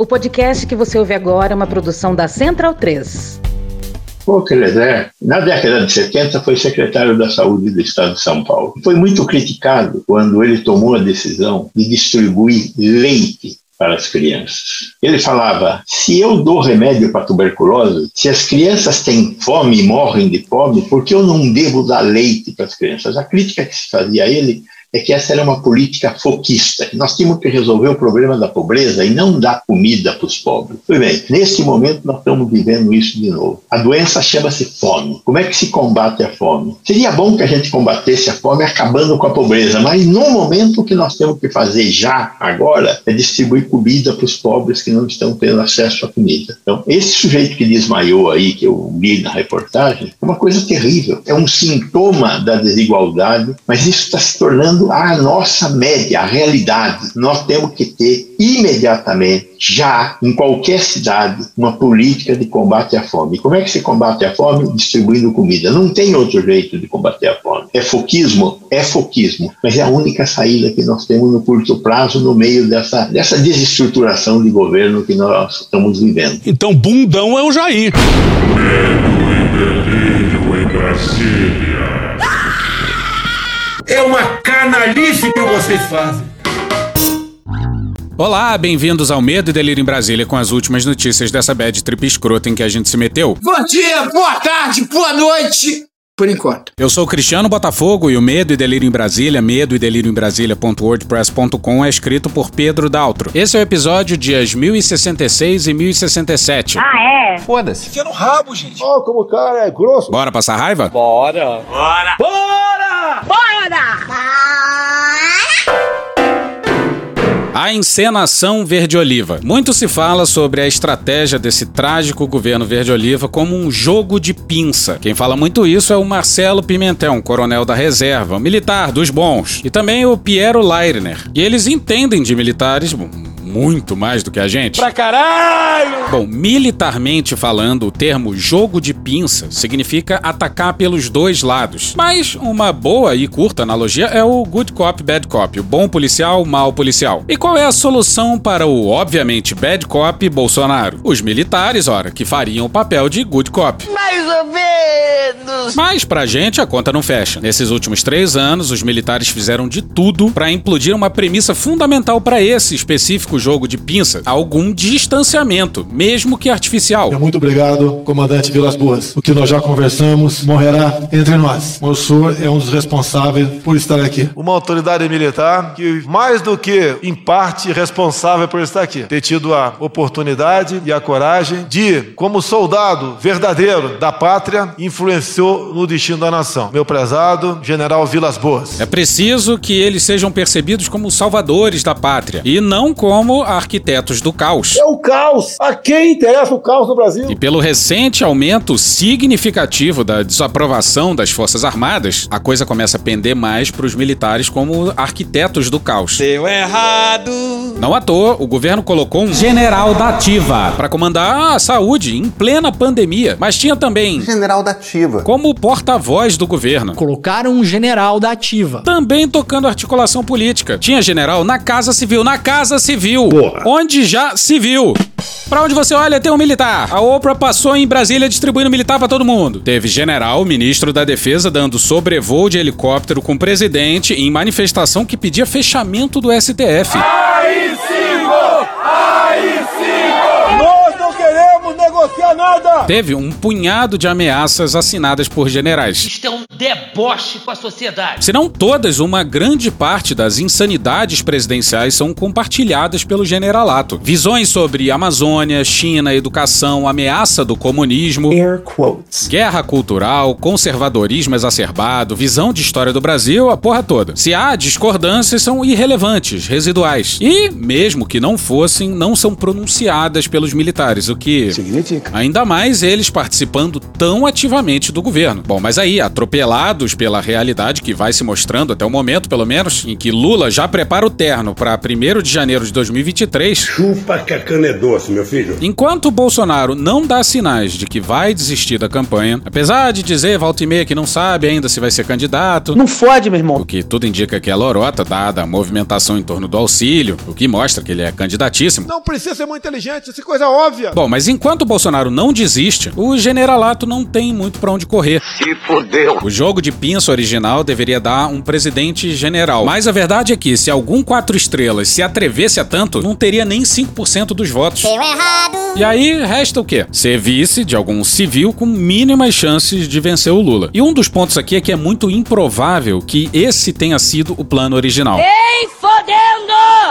O podcast que você ouve agora é uma produção da Central 3. O Kelezé, na década de 70, foi secretário da Saúde do Estado de São Paulo. Foi muito criticado quando ele tomou a decisão de distribuir leite para as crianças. Ele falava: se eu dou remédio para tuberculose, se as crianças têm fome e morrem de fome, por que eu não devo dar leite para as crianças? A crítica que se fazia a ele é que essa era uma política foquista. Nós tínhamos que resolver o problema da pobreza e não dar comida para os pobres. Pois bem, neste momento nós estamos vivendo isso de novo. A doença chama-se fome. Como é que se combate a fome? Seria bom que a gente combatesse a fome acabando com a pobreza, mas no momento o que nós temos que fazer já, agora, é distribuir comida para os pobres que não estão tendo acesso à comida. Então, esse sujeito que desmaiou aí, que eu li na reportagem, é uma coisa terrível. É um sintoma da desigualdade, mas isso está se tornando a nossa média, a realidade. Nós temos que ter imediatamente, já, em qualquer cidade, uma política de combate à fome. Como é que se combate a fome? Distribuindo comida. Não tem outro jeito de combater a fome. É foquismo? É foquismo. Mas é a única saída que nós temos no curto prazo, no meio dessa, dessa desestruturação de governo que nós estamos vivendo. Então, bundão é o Jair. Medo e delírio em Brasília. É uma canalice que vocês fazem. Olá, bem-vindos ao Medo e Delírio em Brasília com as últimas notícias dessa bad trip escrota em que a gente se meteu. Bom dia, boa tarde, boa noite. Por enquanto. Eu sou o Cristiano Botafogo e o Medo e Delírio em Brasília, medo e delírio em Brasília.wordpress.com é escrito por Pedro Daltro. Esse é o episódio dias 1066 e 1067. Ah, é? Foda-se. Enfia no rabo, gente. Ó, oh, como o cara é grosso. Bora passar raiva? Bora. Bora. Bora! Bora! A encenação verde-oliva. Muito se fala sobre a estratégia desse trágico governo verde-oliva como um jogo de pinça. Quem fala muito isso é o Marcelo Pimentel, um coronel da reserva, um militar dos bons, e também o Piero Leirner. E eles entendem de militares muito mais do que a gente. Pra caralho! Bom, militarmente falando, o termo jogo de pinça significa atacar pelos dois lados. Mas uma boa e curta analogia é o good cop, bad cop, o bom policial, mal policial. E qual é a solução para o, obviamente, bad cop Bolsonaro? Os militares, ora, que fariam o papel de good cop. Mais ou menos! Mas pra gente a conta não fecha. Nesses últimos três anos, os militares fizeram de tudo para implodir uma premissa fundamental para esse específico jogo de pinça: algum distanciamento, mesmo que artificial. Muito obrigado, comandante Vilas Boas. O que nós já conversamos morrerá entre nós. O senhor é um dos responsáveis por estar aqui. Uma autoridade militar que, mais do que em parte responsável por estar aqui, ter tido a oportunidade e a coragem de, como soldado verdadeiro da pátria, influenciou no destino da nação. Meu prezado General Vilas Boas. É preciso que eles sejam percebidos como salvadores da pátria e não como arquitetos do caos. É o caos. A quem interessa o caos no Brasil? E pelo recente aumento significativo da desaprovação das Forças Armadas, a coisa começa a pender mais para os militares como arquitetos do caos. Deu errado. Não à toa, o governo colocou um general da ativa para comandar a saúde em plena pandemia, mas tinha também General da ativa. como porta-voz do governo. Colocaram um general da ativa. Também tocando articulação política. Tinha general na Casa Civil, na Casa Civil, onde já se viu. Pra onde você olha, tem um militar. A Oprah passou em Brasília distribuindo militar pra todo mundo. Teve general, ministro da Defesa, dando sobrevoo de helicóptero com o presidente em manifestação que pedia fechamento do STF. Nós não queremos negociar nada. Teve um punhado de ameaças assinadas por generais. Isto é um deboche com a sociedade. Se não todas, uma grande parte das insanidades presidenciais são compartilhadas pelo generalato. Visões sobre Amazônia, China, educação, ameaça do comunismo, Air quotes. guerra cultural, conservadorismo exacerbado, visão de história do Brasil, a porra toda. Se há discordâncias, são irrelevantes, residuais. E, mesmo que não fossem, não são pronunciadas pelos militares, o que Significa. ainda mais jamais eles participando tão ativamente do governo. Bom, mas aí, atropelados pela realidade que vai se mostrando até o momento, pelo menos, em que Lula já prepara o terno para 1 de janeiro de 2023. Chupa que a cana é doce, meu filho. Enquanto Bolsonaro não dá sinais de que vai desistir da campanha, apesar de dizer volta e meia que não sabe ainda se vai ser candidato. Não fode, meu irmão. O que tudo indica que é lorota, dada a movimentação em torno do auxílio, o que mostra que ele é candidatíssimo. Não precisa ser muito inteligente, isso é coisa óbvia. Bom, mas enquanto o Bolsonaro não desiste, o generalato não tem muito para onde correr. Se fodeu. O jogo de pinça original deveria dar um presidente general. Mas a verdade é que se algum quatro estrelas se atrevesse a tanto, não teria nem 5% dos votos. Deu errado. E aí resta o quê? Ser vice de algum civil com mínimas chances de vencer o Lula. E um dos pontos aqui é que é muito improvável que esse tenha sido o plano original. Ei, fodendo!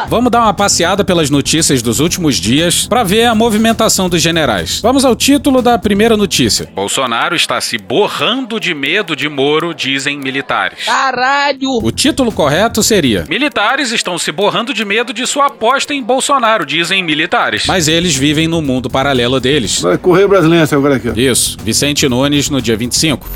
Vamos dar uma passeada pelas notícias dos últimos dias para ver a movimentação dos generais. Vamos ao título da primeira notícia. Bolsonaro está se borrando de medo de Moro, dizem militares. Caralho! O título correto seria: Militares estão se borrando de medo de sua aposta em Bolsonaro, dizem militares. Mas eles vivem no mundo paralelo deles. Vai correr brasileiro agora aqui. ó. Isso, Vicente Nunes no dia 25.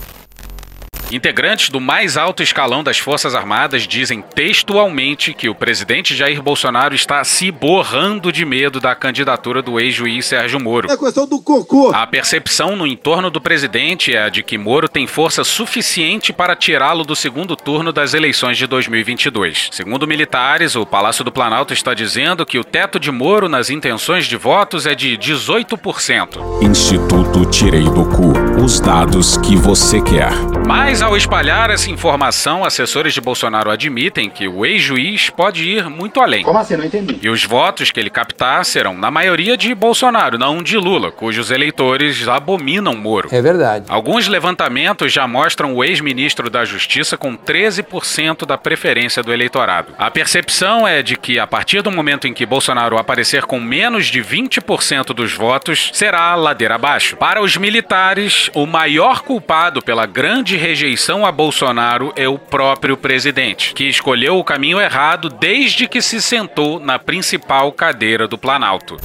Integrantes do mais alto escalão das Forças Armadas dizem textualmente que o presidente Jair Bolsonaro está se borrando de medo da candidatura do ex-juiz Sérgio Moro. É questão do cocô. A percepção no entorno do presidente é a de que Moro tem força suficiente para tirá-lo do segundo turno das eleições de 2022. Segundo militares, o Palácio do Planalto está dizendo que o teto de Moro nas intenções de votos é de 18%. Instituto Tirei do Cu. Os dados que você quer. Mas ao espalhar essa informação, assessores de Bolsonaro admitem que o ex-juiz pode ir muito além. Como assim? Não entendi. E os votos que ele captar serão, na maioria, de Bolsonaro, não de Lula, cujos eleitores abominam Moro. É verdade. Alguns levantamentos já mostram o ex-ministro da Justiça com 13% da preferência do eleitorado. A percepção é de que, a partir do momento em que Bolsonaro aparecer com menos de 20% dos votos, será ladeira abaixo. Para os militares, o maior culpado pela grande rejeição a Bolsonaro é o próprio presidente, que escolheu o caminho errado desde que se sentou na principal cadeira do Planalto.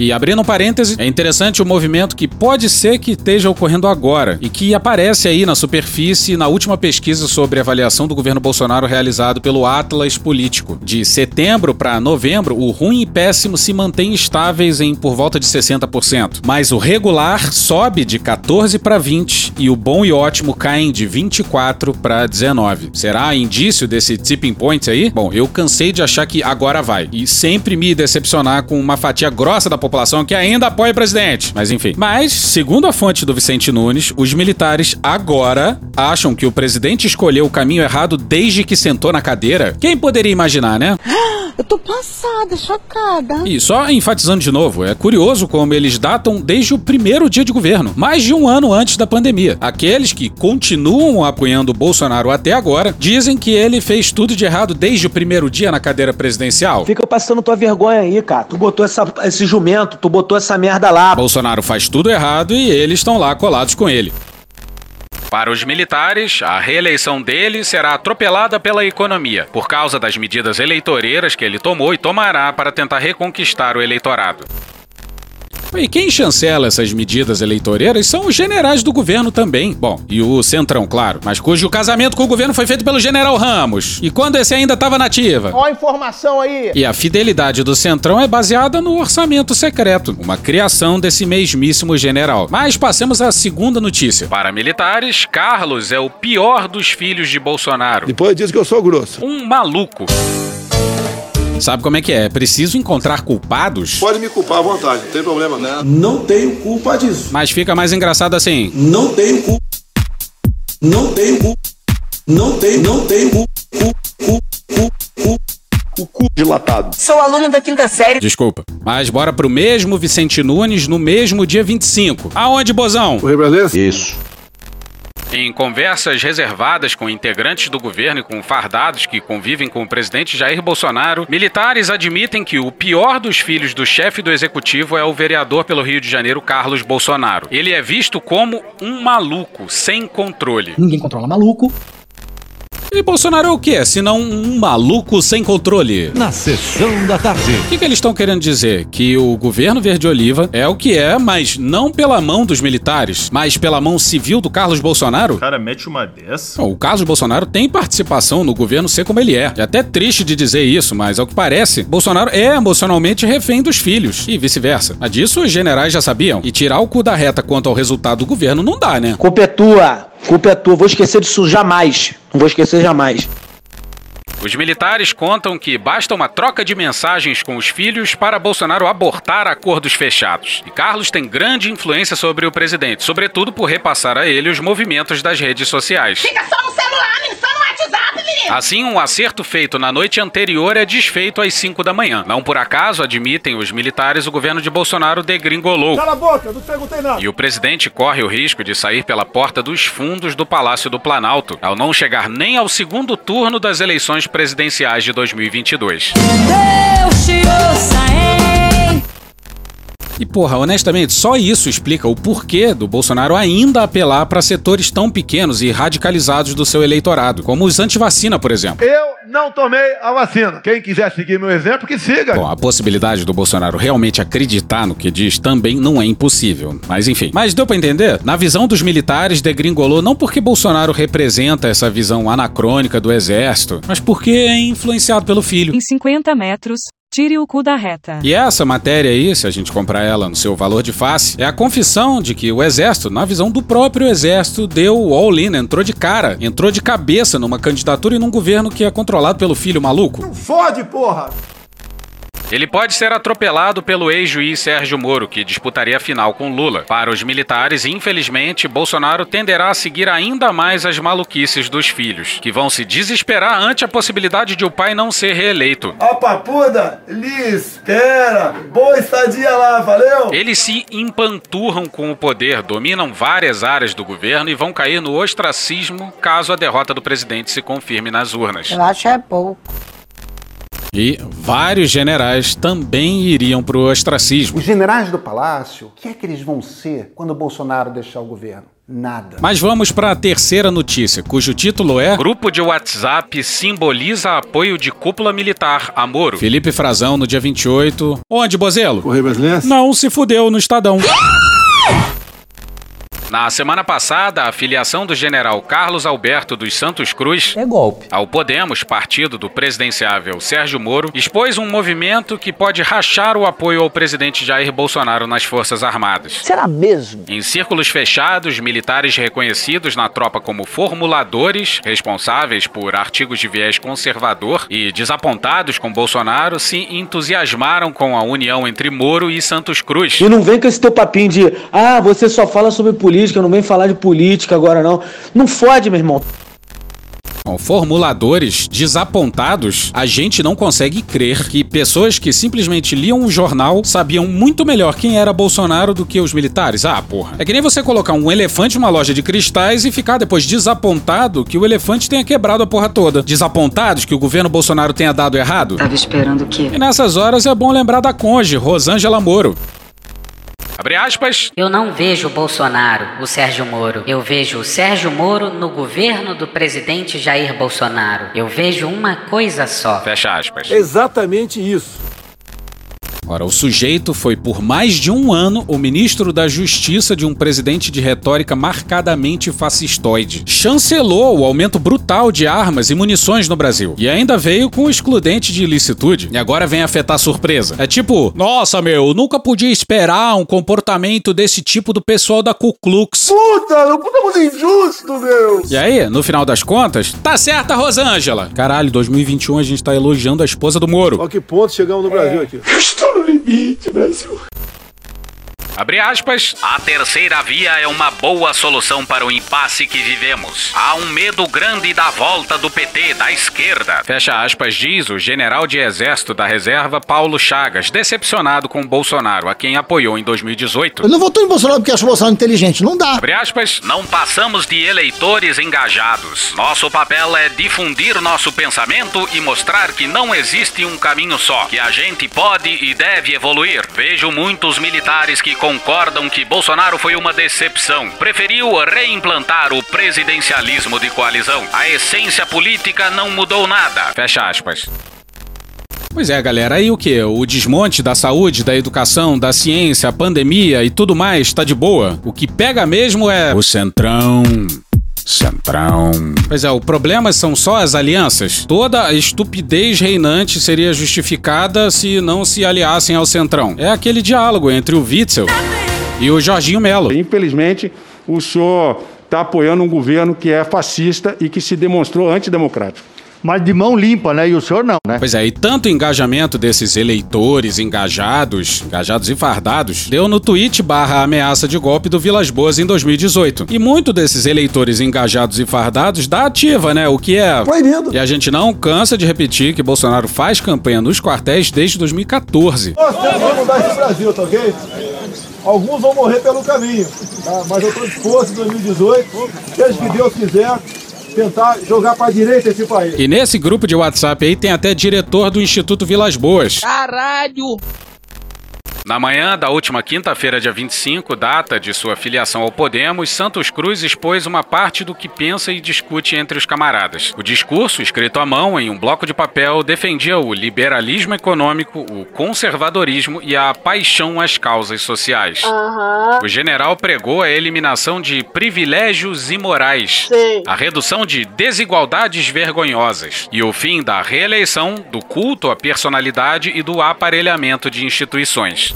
E abrindo um parêntese, é interessante o movimento que pode ser que esteja ocorrendo agora e que aparece aí na superfície na última pesquisa sobre avaliação do governo Bolsonaro realizado pelo Atlas Político. De setembro para novembro, o ruim e péssimo se mantêm estáveis em por volta de 60%, mas o regular sobe de 14 para 20 e o bom e ótimo caem de 24 para 19. Será indício desse tipping point aí? Bom, eu cansei de achar que agora vai e sempre me decepcionar com uma fatia grossa da população que ainda apoia o presidente. Mas enfim. Mas, segundo a fonte do Vicente Nunes, os militares agora acham que o presidente escolheu o caminho errado desde que sentou na cadeira. Quem poderia imaginar, né? Eu tô passada, chocada. E só enfatizando de novo, é curioso como eles datam desde o primeiro dia de governo, mais de um ano antes da pandemia. Aqueles que continuam apoiando o Bolsonaro até agora dizem que ele fez tudo de errado desde o primeiro dia na cadeira presidencial. Fica passando tua vergonha aí, cara. Tu botou essa, esse jumento, tu botou essa merda lá. Bolsonaro faz tudo errado e eles estão lá colados com ele. Para os militares, a reeleição dele será atropelada pela economia, por causa das medidas eleitoreiras que ele tomou e tomará para tentar reconquistar o eleitorado. E quem chancela essas medidas eleitoreiras são os generais do governo também. Bom, e o Centrão, claro, mas cujo casamento com o governo foi feito pelo general Ramos. E quando esse ainda estava nativa. Ó a informação aí. E a fidelidade do Centrão é baseada no orçamento secreto, uma criação desse mesmíssimo general. Mas passemos à segunda notícia. Para militares, Carlos é o pior dos filhos de Bolsonaro. Depois diz que eu sou grosso. Um maluco. Sabe como é que é? Preciso encontrar culpados. Pode me culpar à vontade, não tem problema não. Não tenho culpa disso. Mas fica mais engraçado assim. Não tenho culpa. Não tenho culpa. Não tenho, não tenho culpa. Cu, cu, cu, cu, cu dilatado. Sou aluno da quinta série. Desculpa. Mas bora pro mesmo Vicente Nunes no mesmo dia 25. Aonde, Bozão? O Rio Brasileiro? Isso. Em conversas reservadas com integrantes do governo e com fardados que convivem com o presidente Jair Bolsonaro, militares admitem que o pior dos filhos do chefe do executivo é o vereador pelo Rio de Janeiro, Carlos Bolsonaro. Ele é visto como um maluco, sem controle. Ninguém controla maluco. E Bolsonaro é o quê? Se não um maluco sem controle? Na sessão da tarde. O que, que eles estão querendo dizer? Que o governo verde-oliva é o que é, mas não pela mão dos militares, mas pela mão civil do Carlos Bolsonaro? Cara, mete uma dessa. O Carlos Bolsonaro tem participação no governo ser como ele é. É até triste de dizer isso, mas ao que parece, Bolsonaro é emocionalmente refém dos filhos e vice-versa. Mas disso os generais já sabiam. E tirar o cu da reta quanto ao resultado do governo não dá, né? Culpa é tua. Culpa é tua. Vou esquecer disso jamais. Não vou esquecer jamais. Os militares contam que basta uma troca de mensagens com os filhos para Bolsonaro abortar acordos fechados. E Carlos tem grande influência sobre o presidente, sobretudo por repassar a ele os movimentos das redes sociais. Fica só no celular, menino, só. Assim, um acerto feito na noite anterior é desfeito às 5 da manhã. Não por acaso, admitem os militares, o governo de Bolsonaro degringolou. Cala a boca, não perguntei nada. E o presidente corre o risco de sair pela porta dos fundos do Palácio do Planalto, ao não chegar nem ao segundo turno das eleições presidenciais de 2022. Deus E porra, honestamente, só isso explica o porquê do Bolsonaro ainda apelar para setores tão pequenos e radicalizados do seu eleitorado, como os antivacina, por exemplo. Eu não tomei a vacina. Quem quiser seguir meu exemplo, que siga. Bom, a possibilidade do Bolsonaro realmente acreditar no que diz também não é impossível. Mas enfim. Mas deu pra entender? Na visão dos militares, degringolou não porque Bolsonaro representa essa visão anacrônica do exército, mas porque é influenciado pelo filho. Em 50 metros, tire o cu da reta. E essa matéria aí, se a gente comprar ela no seu valor de face, é a confissão de que o exército, na visão do próprio exército, deu o all-in, entrou de cara, entrou de cabeça numa candidatura e num governo que é controlado pelo filho maluco. Fode, porra! Ele pode ser atropelado pelo ex-juiz Sérgio Moro, que disputaria a final com Lula. Para os militares, infelizmente, Bolsonaro tenderá a seguir ainda mais as maluquices dos filhos, que vão se desesperar ante a possibilidade de o pai não ser reeleito. A papuda, lhe espera. Boa estadia lá, valeu? Eles se empanturram com o poder, dominam várias áreas do governo e vão cair no ostracismo caso a derrota do presidente se confirme nas urnas. Eu acho é pouco. E vários generais também iriam pro ostracismo. Os generais do palácio, o que é que eles vão ser quando o Bolsonaro deixar o governo? Nada. Mas vamos para a terceira notícia, cujo título é Grupo de WhatsApp simboliza apoio de cúpula militar a Moro. Felipe Frazão no dia 28. Onde, Bozelo? Correio Brasileiro? Não se fudeu no Estadão. Na semana passada, a filiação do general Carlos Alberto dos Santos Cruz É golpe. ao Podemos, partido do presidenciável Sérgio Moro, expôs um movimento que pode rachar o apoio ao presidente Jair Bolsonaro nas Forças Armadas. Será mesmo? Em círculos fechados, militares reconhecidos na tropa como formuladores, responsáveis por artigos de viés conservador e desapontados com Bolsonaro, se entusiasmaram com a união entre Moro e Santos Cruz. E não vem com esse teu papinho de, ah, você só fala sobre política, não vem falar de política agora não. Não fode, meu irmão. Com formuladores desapontados, a gente não consegue crer que pessoas que simplesmente liam um jornal sabiam muito melhor quem era Bolsonaro do que os militares. Ah, porra. É que nem você colocar um elefante numa loja de cristais e ficar depois desapontado que o elefante tenha quebrado a porra toda. Desapontados que o governo Bolsonaro tenha dado errado. Tava esperando o quê? E nessas horas é bom lembrar da conge, Rosângela Moro. Abre aspas. Eu não vejo o Bolsonaro, o Sérgio Moro. Eu vejo o Sérgio Moro no governo do presidente Jair Bolsonaro. Eu vejo uma coisa só. Fecha aspas. Exatamente isso. Ora, o sujeito foi por mais de um ano o ministro da Justiça de um presidente de retórica marcadamente fascistoide. Chancelou o aumento brutal de armas e munições no Brasil. E ainda veio com o excludente de ilicitude. E agora vem afetar surpresa. É tipo, nossa meu, nunca podia esperar um comportamento desse tipo do pessoal da Ku Klux. Puta, não puta muito injusto, meu. E aí, no final das contas, tá certa, Rosângela. Caralho, 2021 a gente tá elogiando a esposa do Moro. A que ponto chegamos no Brasil aqui? Estou limite, Brasil. Abre aspas. A terceira via é uma boa solução para o impasse que vivemos. Há um medo grande da volta do PT, da esquerda. Fecha aspas, diz o general de exército da reserva Paulo Chagas, decepcionado com Bolsonaro, a quem apoiou em 2018. Eu não votou em Bolsonaro porque acho o Bolsonaro inteligente. Não dá. Abre aspas, não passamos de eleitores engajados. Nosso papel é difundir nosso pensamento e mostrar que não existe um caminho só, que a gente pode e deve evoluir. Vejo muitos militares que concordam que Bolsonaro foi uma decepção. Preferiu reimplantar o presidencialismo de coalizão. A essência política não mudou nada. Fecha aspas. Pois é, galera, aí o que? O desmonte da saúde, da educação, da ciência, a pandemia e tudo mais tá de boa. O que pega mesmo é o centrão. Centrão. Pois é, o problema são só as alianças. Toda a estupidez reinante seria justificada se não se aliassem ao Centrão. É aquele diálogo entre o Witzel e o Jorginho Melo. Infelizmente, o senhor está apoiando um governo que é fascista e que se demonstrou antidemocrático mas de mão limpa, né? E o senhor não, né? Pois é, e tanto engajamento desses eleitores engajados, engajados e fardados, deu no tweet barra ameaça de golpe do Vilas Boas em 2018. E muito desses eleitores engajados e fardados da ativa, né? O que é. Proibido. E a gente não cansa de repetir que Bolsonaro faz campanha nos quartéis desde 2014. Nós temos que mudar esse Brasil, tá ok? Alguns vão morrer pelo caminho, tá? mas eu estou disposto em 2018, seja que Deus quiser, tentar jogar para direita esse país. E nesse grupo de WhatsApp aí tem até diretor do Instituto Vilas Boas. Caralho! Na manhã da última quinta-feira, dia 25, data de sua filiação ao Podemos, Santos Cruz expôs uma parte do que pensa e discute entre os camaradas. O discurso, escrito à mão em um bloco de papel, defendia o liberalismo econômico, o conservadorismo e a paixão às causas sociais. Aham. O general pregou a eliminação de privilégios imorais, Sim. a redução de desigualdades vergonhosas e o fim da reeleição, do culto à personalidade e do aparelhamento de instituições.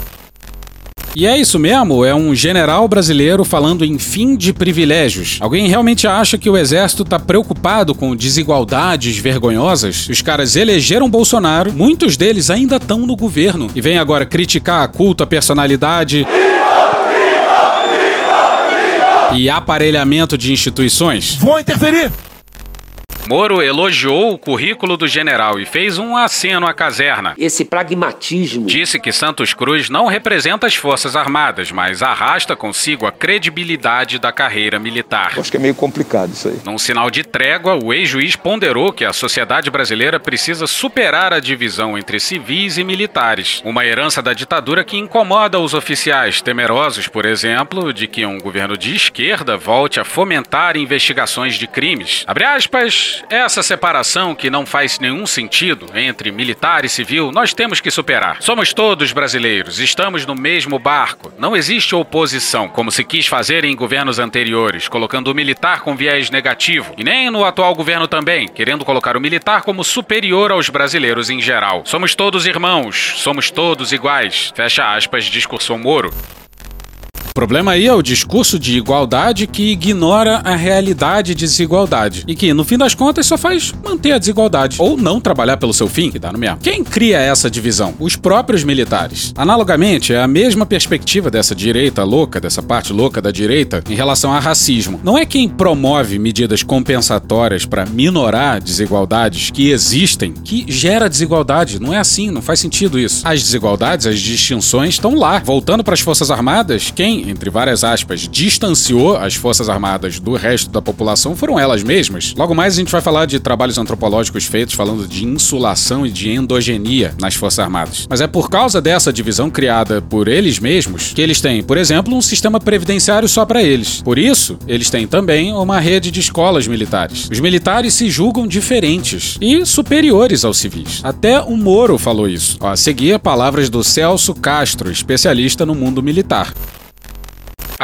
E é isso mesmo, é um general brasileiro falando em fim de privilégios. Alguém realmente acha que o exército tá preocupado com desigualdades vergonhosas? Os caras elegeram Bolsonaro, muitos deles ainda estão no governo e vem agora criticar a culto à personalidade. E aparelhamento de instituições? Vou interferir! Moro elogiou o currículo do general e fez um aceno à caserna. Esse pragmatismo. Disse que Santos Cruz não representa as Forças Armadas, mas arrasta consigo a credibilidade da carreira militar. Acho que é meio complicado isso aí. Num sinal de trégua, o ex-juiz ponderou que a sociedade brasileira precisa superar a divisão entre civis e militares, uma herança da ditadura que incomoda os oficiais, temerosos, por exemplo, de que um governo de esquerda volte a fomentar investigações de crimes. Abre aspas, essa separação que não faz nenhum sentido entre militar e civil, nós temos que superar. Somos todos brasileiros, estamos no mesmo barco. Não existe oposição, como se quis fazer em governos anteriores, colocando o militar com viés negativo, e nem no atual governo também, querendo colocar o militar como superior aos brasileiros em geral. Somos todos irmãos, somos todos iguais. Fecha aspas, discursou Moro. O problema aí é o discurso de igualdade que ignora a realidade de desigualdade e que, no fim das contas, só faz manter a desigualdade ou não trabalhar pelo seu fim, que dá no mesmo. Quem cria essa divisão? Os próprios militares. Analogamente, é a mesma perspectiva dessa direita louca, dessa parte louca da direita, em relação a racismo. Não é quem promove medidas compensatórias para minorar desigualdades que existem que gera desigualdade. Não é assim, não faz sentido isso. As desigualdades, as distinções estão lá. Voltando para as Forças Armadas, quem entre várias aspas, distanciou as Forças Armadas do resto da população foram elas mesmas. Logo mais a gente vai falar de trabalhos antropológicos feitos falando de insulação e de endogenia nas Forças Armadas. Mas é por causa dessa divisão criada por eles mesmos que eles têm, por exemplo, um sistema previdenciário só para eles. Por isso, eles têm também uma rede de escolas militares. Os militares se julgam diferentes e superiores aos civis. Até o Moro falou isso. Ó, a seguir, palavras do Celso Castro, especialista no mundo militar.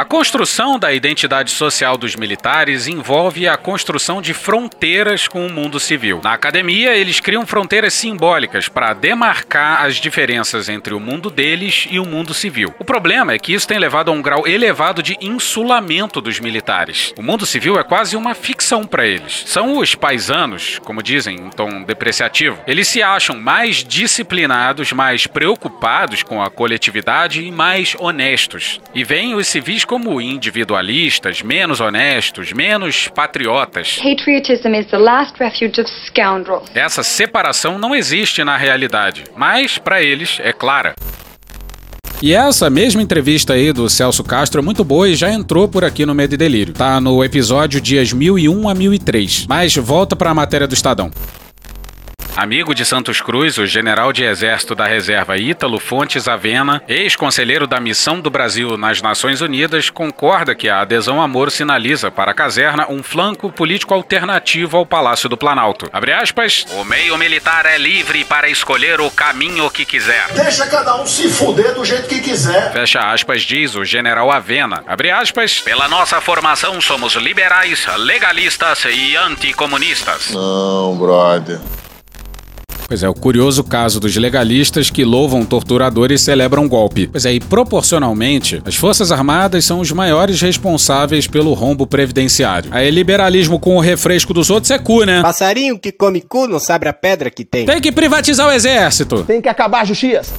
A construção da identidade social dos militares envolve a construção de fronteiras com o mundo civil. Na academia, eles criam fronteiras simbólicas para demarcar as diferenças entre o mundo deles e o mundo civil. O problema é que isso tem levado a um grau elevado de insulamento dos militares. O mundo civil é quase uma ficção para eles. São os paisanos, como dizem em tom depreciativo. Eles se acham mais disciplinados, mais preocupados com a coletividade e mais honestos. E veem os civis como individualistas, menos honestos, menos patriotas. Patriotism is the last refuge of scoundrels. Essa separação não existe na realidade, mas para eles é clara. E essa mesma entrevista aí do Celso Castro é muito boa e já entrou por aqui no Medo e Delírio. Tá no episódio dias 1001 a 1003. Mas volta para a matéria do Estadão. Amigo de Santos Cruz, o general de exército da reserva Ítalo Fontes Avena, ex-conselheiro da Missão do Brasil nas Nações Unidas, concorda que a adesão a Moro sinaliza para a caserna um flanco político alternativo ao Palácio do Planalto. Abre aspas, o meio militar é livre para escolher o caminho que quiser. Deixa cada um se fuder do jeito que quiser. Fecha aspas, diz o general Avena. Abre aspas, pela nossa formação somos liberais, legalistas e anticomunistas. Não, brother. Pois é, o curioso caso dos legalistas que louvam torturadores e celebram golpe. Pois é, e proporcionalmente, as Forças Armadas são os maiores responsáveis pelo rombo previdenciário. Aí liberalismo com o refresco dos outros é cu, né? Passarinho que come cu não sabe a pedra que tem. Tem que privatizar o exército. Tem que acabar a justiça.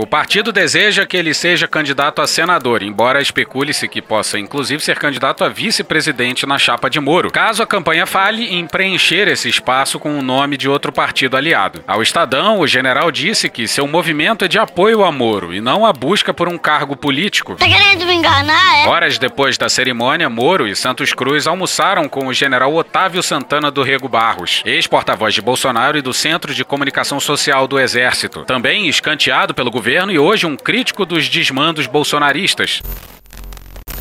O partido deseja que ele seja candidato a senador, embora especule-se que possa inclusive ser candidato a vice-presidente na chapa de Moro, caso a campanha falhe em preencher esse espaço com o nome de outro partido aliado. Ao Estadão, o general disse que seu movimento é de apoio a Moro e não a busca por um cargo político. Tá querendo me enganar, é? Horas depois da cerimônia, Moro e Santos Cruz almoçaram com o general Otávio Santana do Rego Barros, ex-porta-voz de Bolsonaro e do Centro de Comunicação Social do Exército, também escanteado pelo governo e hoje um crítico dos desmandos bolsonaristas.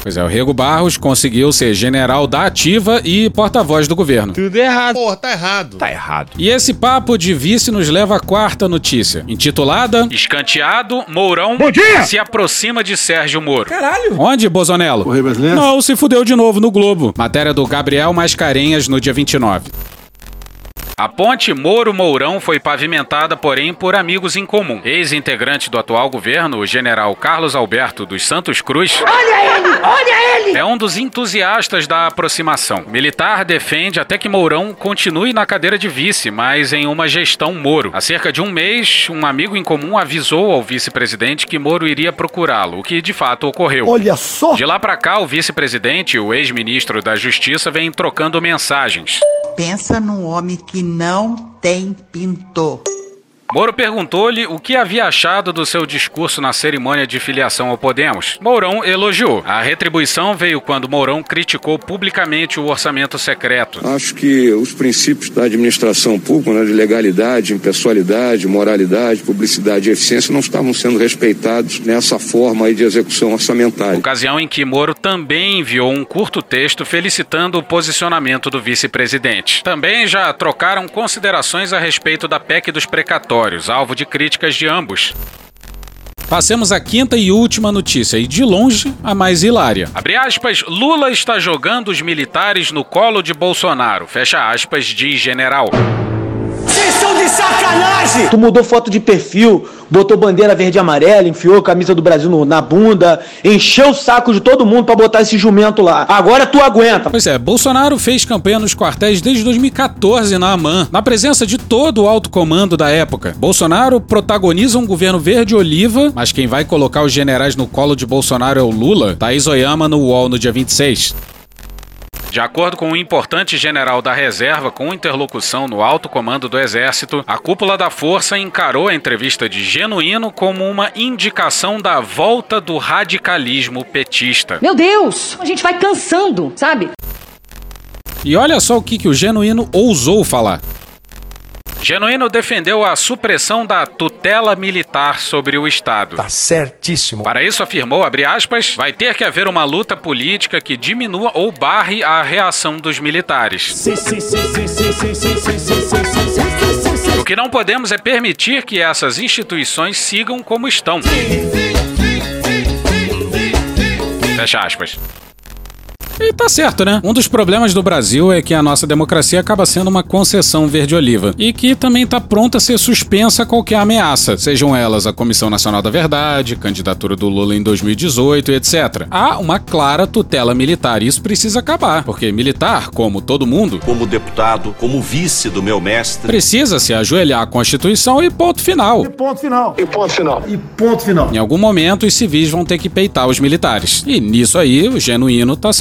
Pois é, o Rego Barros conseguiu ser general da ativa e porta-voz do governo. Tudo errado. Porra, tá errado. Tá errado. E esse papo de vice nos leva à quarta notícia, intitulada Escanteado, Mourão se aproxima de Sérgio Moro. Caralho. Onde, Bozonelo? Correio Brasileiro? Não, se fudeu de novo no Globo. Matéria do Gabriel Mascarenhas no dia 29. A ponte Moro Mourão foi pavimentada, porém, por amigos em comum. Ex-integrante do atual governo, o general Carlos Alberto dos Santos Cruz. Olha ele! Olha ele! É um dos entusiastas da aproximação. Militar defende até que Mourão continue na cadeira de vice, mas em uma gestão Moro. Há cerca de um mês, um amigo em comum avisou ao vice-presidente que Moro iria procurá-lo, o que de fato ocorreu. Olha só! De lá para cá, o vice-presidente, o ex-ministro da Justiça, vem trocando mensagens. Pensa num homem que não tem pinto. Moro perguntou-lhe o que havia achado do seu discurso na cerimônia de filiação ao Podemos. Mourão elogiou. A retribuição veio quando Mourão criticou publicamente o orçamento secreto. Acho que os princípios da administração pública, né, de legalidade, impessoalidade, moralidade, publicidade e eficiência, não estavam sendo respeitados nessa forma de execução orçamentária. Ocasião em que Moro também enviou um curto texto felicitando o posicionamento do vice-presidente. Também já trocaram considerações a respeito da PEC dos precatórios alvo de críticas de ambos. Passemos à quinta e última notícia, e de longe a mais hilária. Abre aspas, Lula está jogando os militares no colo de Bolsonaro. Fecha aspas, diz general. São de sacanagem! Tu mudou foto de perfil, botou bandeira verde e amarela, enfiou a camisa do Brasil no- na bunda, encheu o saco de todo mundo pra botar esse jumento lá. Agora tu aguenta. Pois é, Bolsonaro fez campanha nos quartéis desde 2014 na AMAN, na presença de todo o alto comando da época. Bolsonaro protagoniza um governo verde-oliva, mas quem vai colocar os generais no colo de Bolsonaro é o Lula, Thaís Oyama no UOL no dia 26. De acordo com um importante general da reserva com interlocução no alto comando do Exército, a cúpula da força encarou a entrevista de Genuíno como uma indicação da volta do radicalismo petista. Meu Deus, a gente vai cansando, sabe? E olha só o que, que o Genuíno ousou falar. Genuíno defendeu a supressão da tutela militar sobre o Estado. Tá certíssimo. Para isso afirmou, abre aspas, vai ter que haver uma luta política que diminua ou barre a reação dos militares. Sim, sim, sim, sim, sim, sim, sim, sim, sim, sim, sim, sim, sim. O que não podemos é permitir que essas instituições sigam como estão. Fecha aspas. E tá certo, né? Um dos problemas do Brasil é que a nossa democracia acaba sendo uma concessão verde-oliva e que também tá pronta a ser suspensa a qualquer ameaça, sejam elas a Comissão Nacional da Verdade, candidatura do Lula em 2018, etc. Há uma clara tutela militar e isso precisa acabar, porque militar, como todo mundo, Como deputado, como vice do meu mestre. precisa se ajoelhar à Constituição e ponto final. Ponto final. E ponto final. E ponto final. Em algum momento, os civis vão ter que peitar os militares. E nisso aí, o genuíno tá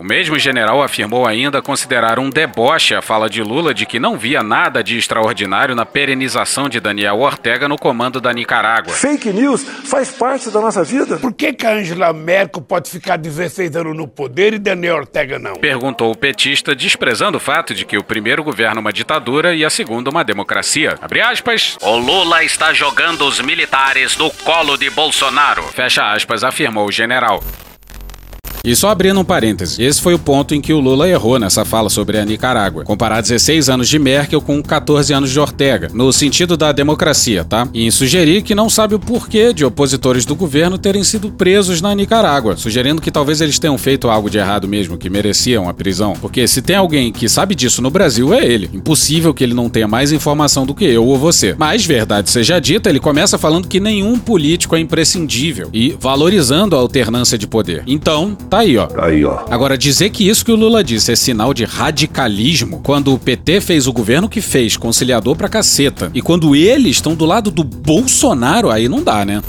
O mesmo general afirmou ainda considerar um deboche a fala de Lula de que não via nada de extraordinário na perenização de Daniel Ortega no comando da Nicarágua. Fake news faz parte da nossa vida. Por que, que a Angela Merkel pode ficar 16 anos no poder e Daniel Ortega não? Perguntou o petista, desprezando o fato de que o primeiro governa uma ditadura e a segunda uma democracia. Abre aspas. O Lula está jogando os militares no colo de Bolsonaro. Fecha aspas, afirmou o general. E só abrindo um parêntese, esse foi o ponto em que o Lula errou nessa fala sobre a Nicarágua. Comparar 16 anos de Merkel com 14 anos de Ortega, no sentido da democracia, tá? E em sugerir que não sabe o porquê de opositores do governo terem sido presos na Nicarágua, sugerindo que talvez eles tenham feito algo de errado mesmo, que mereciam a prisão. Porque se tem alguém que sabe disso no Brasil, é ele. Impossível que ele não tenha mais informação do que eu ou você. Mas, verdade seja dita, ele começa falando que nenhum político é imprescindível e valorizando a alternância de poder. Então, Tá aí, ó. Tá aí, ó. Agora, dizer que isso que o Lula disse é sinal de radicalismo, quando o PT fez o governo que fez, conciliador pra caceta, e quando eles estão do lado do Bolsonaro, aí não dá, né?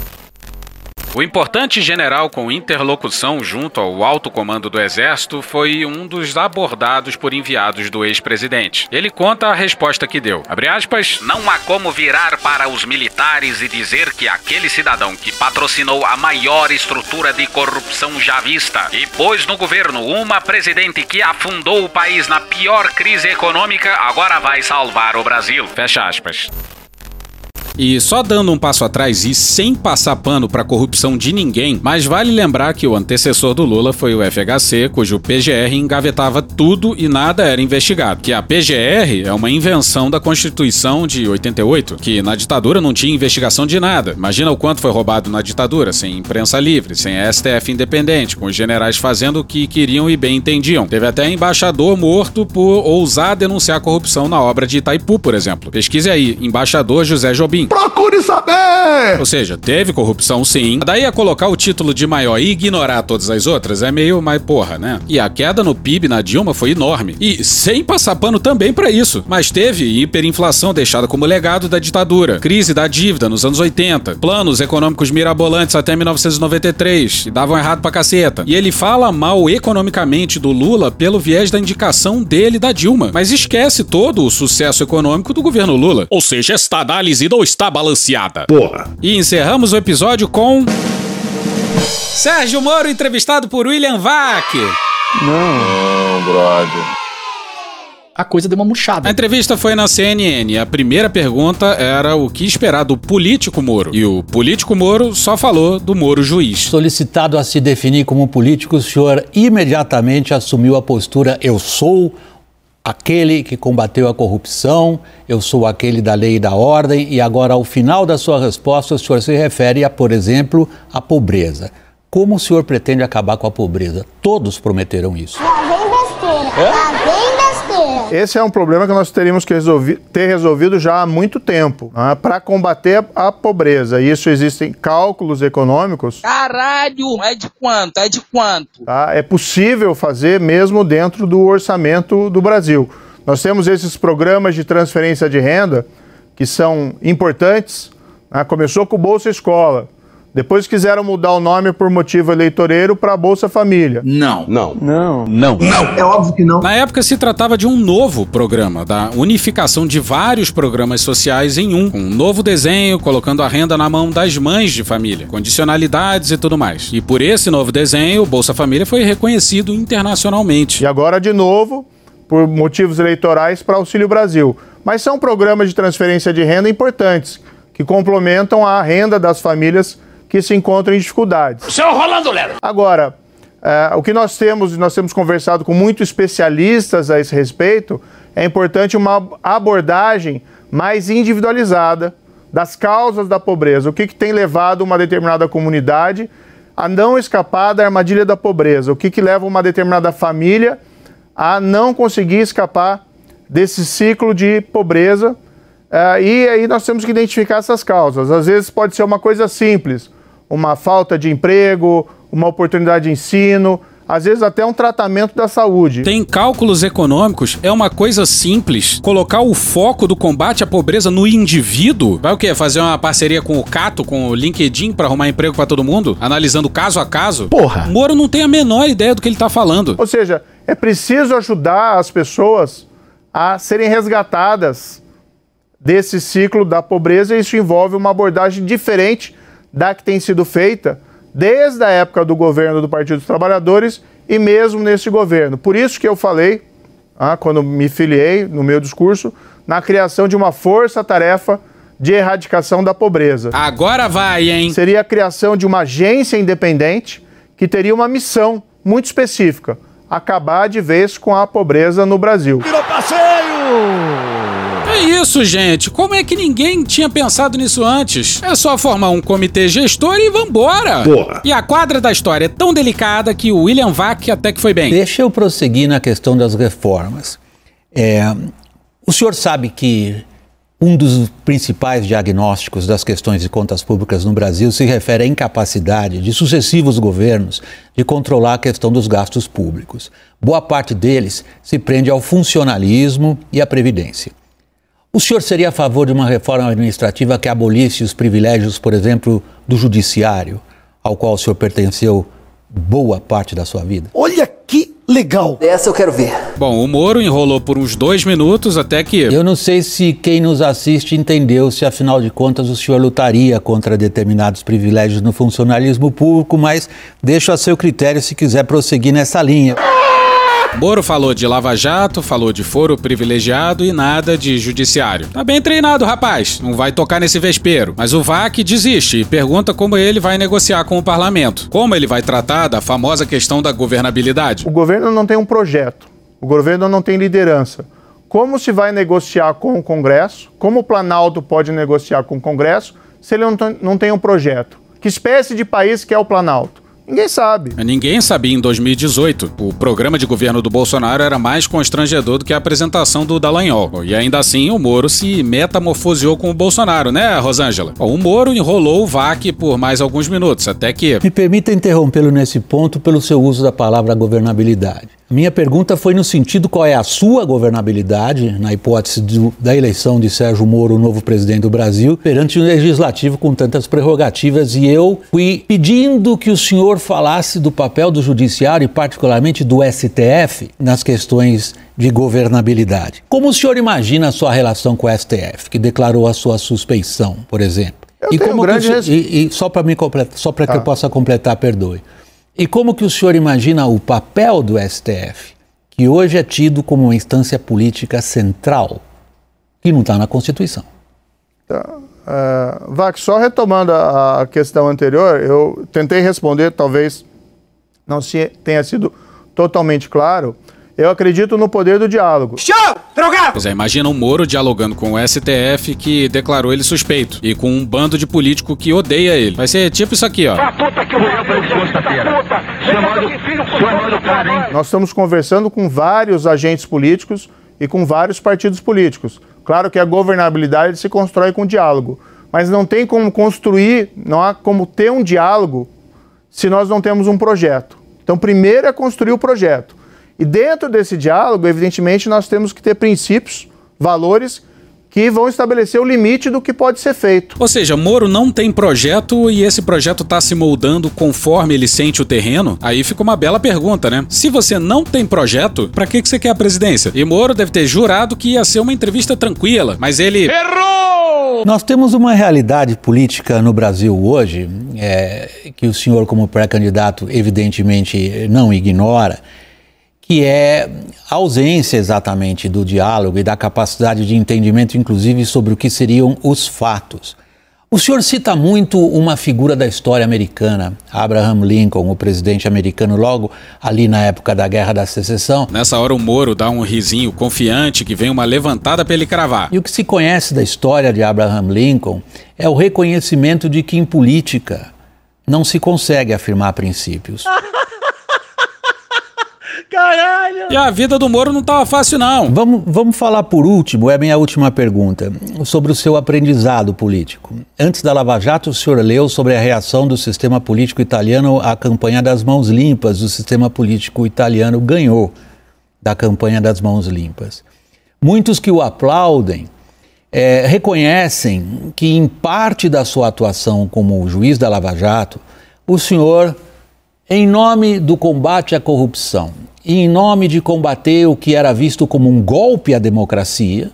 O importante general com interlocução junto ao alto comando do Exército foi um dos abordados por enviados do ex-presidente. Ele conta a resposta que deu. Abre aspas, não há como virar para os militares e dizer que aquele cidadão que patrocinou a maior estrutura de corrupção já vista e pôs no governo uma presidente que afundou o país na pior crise econômica agora vai salvar o Brasil. Fecha aspas. E só dando um passo atrás e sem passar pano para corrupção de ninguém, mas vale lembrar que o antecessor do Lula foi o FHC, cujo PGR engavetava tudo e nada era investigado. Que a PGR é uma invenção da Constituição de 88, que na ditadura não tinha investigação de nada. Imagina o quanto foi roubado na ditadura, sem imprensa livre, sem STF independente, com os generais fazendo o que queriam e bem entendiam. Teve até embaixador morto por ousar denunciar corrupção na obra de Itaipu, por exemplo. Pesquise aí, embaixador José Jobim. Procure saber! Ou seja, teve corrupção sim. Daí a colocar o título de maior e ignorar todas as outras é meio mais porra, né? E a queda no PIB na Dilma foi enorme. E sem passar pano também para isso. Mas teve hiperinflação deixada como legado da ditadura, crise da dívida nos anos 80, planos econômicos mirabolantes até 1993, e davam errado pra caceta. E ele fala mal economicamente do Lula pelo viés da indicação dele da Dilma, mas esquece todo o sucesso econômico do governo Lula. Ou seja, esta análise não está balanceada. Porra. E encerramos o episódio com. Sérgio Moro entrevistado por William Vac. Não, brother. A coisa deu uma murchada. A entrevista foi na CNN. A primeira pergunta era o que esperar do político Moro. E o político Moro só falou do Moro juiz. Solicitado a se definir como político, o senhor imediatamente assumiu a postura: eu sou aquele que combateu a corrupção, eu sou aquele da lei e da ordem, e agora, ao final da sua resposta, o senhor se refere a, por exemplo, a pobreza. Como o senhor pretende acabar com a pobreza? Todos prometeram isso. Lá vem besteira. Vem besteira. Esse é um problema que nós teríamos que resolvi ter resolvido já há muito tempo né, para combater a pobreza. Isso existem cálculos econômicos. Caralho, é de quanto? É de quanto? Tá? É possível fazer mesmo dentro do orçamento do Brasil. Nós temos esses programas de transferência de renda que são importantes. Né? Começou com o Bolsa Escola. Depois quiseram mudar o nome por motivo eleitoreiro para Bolsa Família. Não. Não. Não. Não. Não. É óbvio que não. Na época se tratava de um novo programa, da unificação de vários programas sociais em um, com um novo desenho, colocando a renda na mão das mães de família, condicionalidades e tudo mais. E por esse novo desenho, o Bolsa Família foi reconhecido internacionalmente. E agora, de novo, por motivos eleitorais, para Auxílio Brasil. Mas são programas de transferência de renda importantes, que complementam a renda das famílias que se encontram em dificuldades. Seu Rolando Lero. Agora, é, o que nós temos, e nós temos conversado com muitos especialistas a esse respeito, é importante uma abordagem mais individualizada das causas da pobreza. O que, que tem levado uma determinada comunidade a não escapar da armadilha da pobreza? O que, que leva uma determinada família a não conseguir escapar desse ciclo de pobreza? É, e aí nós temos que identificar essas causas. Às vezes pode ser uma coisa simples, uma falta de emprego, uma oportunidade de ensino. às vezes até um tratamento da saúde. Tem cálculos econômicos, é uma coisa simples. Colocar o foco do combate à pobreza no indivíduo. Vai o quê? Fazer uma parceria com o Cato, com o LinkedIn para arrumar emprego para todo mundo? Analisando caso a caso? Porra! Moro não tem a menor ideia do que ele tá falando. Ou seja, é preciso ajudar as pessoas a serem resgatadas desse ciclo da pobreza e isso envolve uma abordagem diferente da que tem sido feita desde a época do governo do Partido dos Trabalhadores e mesmo nesse governo. Por isso que eu falei, ah, quando me filiei no meu discurso, na criação de uma força-tarefa de erradicação da pobreza. Agora vai, hein? Seria a criação de uma agência independente que teria uma missão muito específica: acabar de vez com a pobreza no Brasil. Virou passeio! É isso, gente. Como é que ninguém tinha pensado nisso antes? É só formar um comitê gestor e vambora. Porra. E a quadra da história é tão delicada que o William Vac até que foi bem. Deixa eu prosseguir na questão das reformas. É, o senhor sabe que um dos principais diagnósticos das questões de contas públicas no Brasil se refere à incapacidade de sucessivos governos de controlar a questão dos gastos públicos. Boa parte deles se prende ao funcionalismo e à previdência. O senhor seria a favor de uma reforma administrativa que abolisse os privilégios, por exemplo, do judiciário, ao qual o senhor pertenceu boa parte da sua vida? Olha que legal! Essa eu quero ver. Bom, o Moro enrolou por uns dois minutos até que. Eu não sei se quem nos assiste entendeu se, afinal de contas, o senhor lutaria contra determinados privilégios no funcionalismo público, mas deixo a seu critério se quiser prosseguir nessa linha. Moro falou de Lava Jato, falou de foro privilegiado e nada de judiciário. Tá bem treinado, rapaz. Não vai tocar nesse vespeiro. Mas o VAC desiste e pergunta como ele vai negociar com o parlamento. Como ele vai tratar da famosa questão da governabilidade. O governo não tem um projeto. O governo não tem liderança. Como se vai negociar com o Congresso? Como o Planalto pode negociar com o Congresso se ele não tem, um projeto? Que espécie de país que é o Planalto? Ninguém sabe. Ninguém sabia em 2018. O programa de governo do Bolsonaro era mais constrangedor do que a apresentação do Dallagnol. E ainda assim, o Moro se metamorfoseou com o Bolsonaro, né, Rosângela? O Moro enrolou o VAC por mais alguns minutos, até que. Me permita interrompê-lo nesse ponto pelo seu uso da palavra governabilidade. Minha pergunta foi no sentido qual é a sua governabilidade, na hipótese do, da eleição de Sérgio Moro, o novo presidente do Brasil, perante um legislativo com tantas prerrogativas. E eu fui pedindo que o senhor falasse do papel do judiciário e, particularmente, do STF nas questões de governabilidade. Como o senhor imagina a sua relação com o STF, que declarou a sua suspeição, por exemplo? Eu e como grande que e, e só para completar, só para que Tá. eu possa completar, perdoe. E como que o senhor imagina o papel do STF, que hoje é tido como uma instância política central, que não está na Constituição? Ah, Vac, só retomando a, a questão anterior, eu tentei responder, talvez não se tenha sido totalmente claro. Eu acredito no poder do diálogo. Show! Drogado! Pois é, imagina o Moro dialogando com o STF que declarou ele suspeito e com um bando de político que odeia ele. Vai ser tipo isso aqui, ó. Nós estamos conversando com vários agentes políticos e com vários partidos políticos. Claro que a governabilidade se constrói com diálogo, mas não tem como construir, não há como ter um diálogo se nós não temos um projeto. Então, primeiro é construir o projeto. E dentro desse diálogo, evidentemente, nós temos que ter princípios, valores que vão estabelecer o limite do que pode ser feito. Ou seja, Moro não tem projeto e esse projeto tá se moldando conforme ele sente o terreno? Aí fica uma bela pergunta, né? Se você não tem projeto, pra que que você quer a presidência? E Moro deve ter jurado que ia ser uma entrevista tranquila, mas ele Nós temos uma realidade política no Brasil hoje, é, que o senhor, como pré-candidato, evidentemente não ignora, que é a ausência exatamente do diálogo e da capacidade de entendimento, inclusive, sobre o que seriam os fatos. O senhor cita muito uma figura da história americana, Abraham Lincoln, o presidente americano, logo ali na época da Guerra da Secessão. Nessa hora o Moro dá um risinho confiante que vem uma levantada pra ele cravar. E o que se conhece da história de Abraham Lincoln é o reconhecimento de que em política não se consegue afirmar princípios. Caralho! E a vida do Moro não tava fácil, não. Vamos, vamos falar por último, é a minha última pergunta, sobre o seu aprendizado político. Antes da Lava Jato, o senhor leu sobre a reação do sistema político italiano à campanha das mãos limpas. O sistema político italiano ganhou da campanha das mãos limpas. Muitos que o aplaudem é, reconhecem que, em parte da sua atuação como juiz da Lava Jato, o senhor, em nome do combate à corrupção e em nome de combater o que era visto como um golpe à democracia,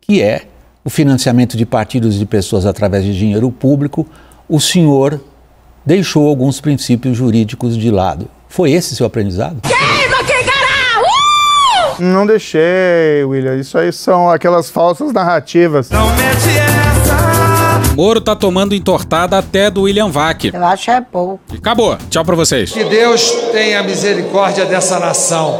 que é o financiamento de partidos e de pessoas através de dinheiro público, o senhor deixou alguns princípios jurídicos de lado. Foi esse seu aprendizado? Não deixei, William. Isso aí são aquelas falsas narrativas. Não mete. Moro tá tomando entortada até do William Vac. Eu acho é pouco. E acabou. Tchau pra vocês. Que Deus tenha misericórdia dessa nação.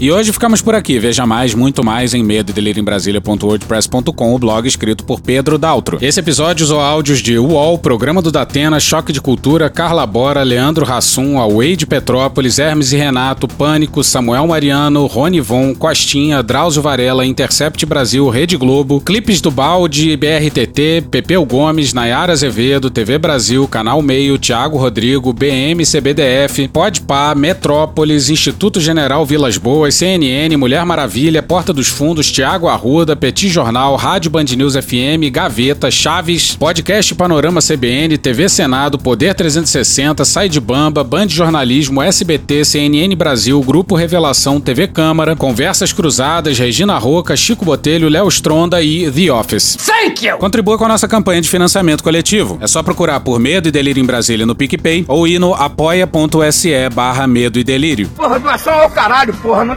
E hoje ficamos por aqui. Veja mais, muito mais em medo em Brasília.wordpress.com, o blog escrito por Pedro Daltro. Esse episódio usou áudios de UOL, Programa do Datena, Choque de Cultura, Carla Bora, Leandro Rassum, Away de Petrópolis, Hermes e Renato, Pânico, Samuel Mariano, Rony Von, Costinha, Drauzio Varela, Intercept Brasil, Rede Globo, Clipes do Balde, BRTT, Pepeu Gomes, Nayara Azevedo, TV Brasil, Canal Meio, Thiago Rodrigo, BM CBDF, Podpah, Metrópolis, Instituto General Vilas Boas, CNN, Mulher Maravilha, Porta dos Fundos, Tiago Arruda, Petit Jornal, Rádio Band News FM, Gaveta, Chaves, Podcast Panorama CBN, TV Senado, Poder 360, Sai de Bamba, Band Jornalismo, SBT, CNN Brasil, Grupo Revelação, TV Câmara, Conversas Cruzadas, Regina Roca, Chico Botelho, Léo Stronda e The Office. Thank you! Contribua com a nossa campanha de financiamento coletivo. É só procurar por Medo e Delírio em Brasília no PicPay ou ir no apoia.se barra Medo e Delírio. Porra, doação ao caralho, porra. Não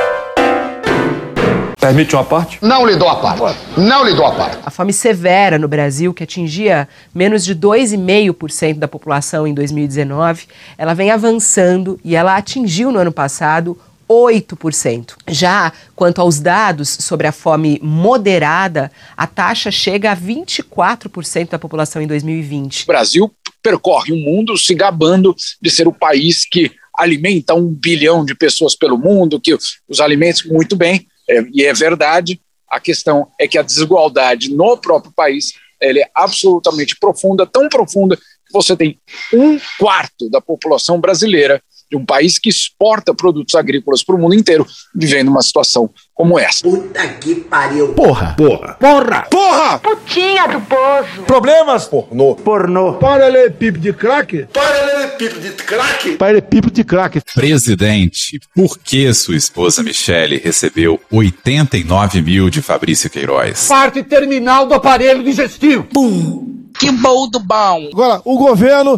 Permite uma parte? Não lhe dou a parte. Não lhe dou a parte. A fome severa no Brasil, que atingia menos de 2,5% da população em 2019, ela vem avançando e ela atingiu no ano passado 8%. Já quanto aos dados sobre a fome moderada, a taxa chega a 24% da população em 2020. O Brasil percorre o mundo se gabando de ser o país que alimenta um bilhão de pessoas pelo mundo, que os alimentos muito bem, é, e é verdade, a questão é que a desigualdade no próprio país ela é absolutamente profunda, tão profunda que você tem um quarto da população brasileira de um país que exporta produtos agrícolas para o mundo inteiro, vivendo uma situação como essa. Puta que pariu. Porra. Porra. Porra. Porra. Putinha do poço. Problemas? Pornô. Pornô. Paralelepípedo de crack? Paralelepípedo de crack? Paralelepípedo de crack. Presidente, por que sua esposa Michele recebeu 89 mil de Fabrício Queiroz? Parte terminal do aparelho digestivo. Pum. Que bom do bom. Agora, o governo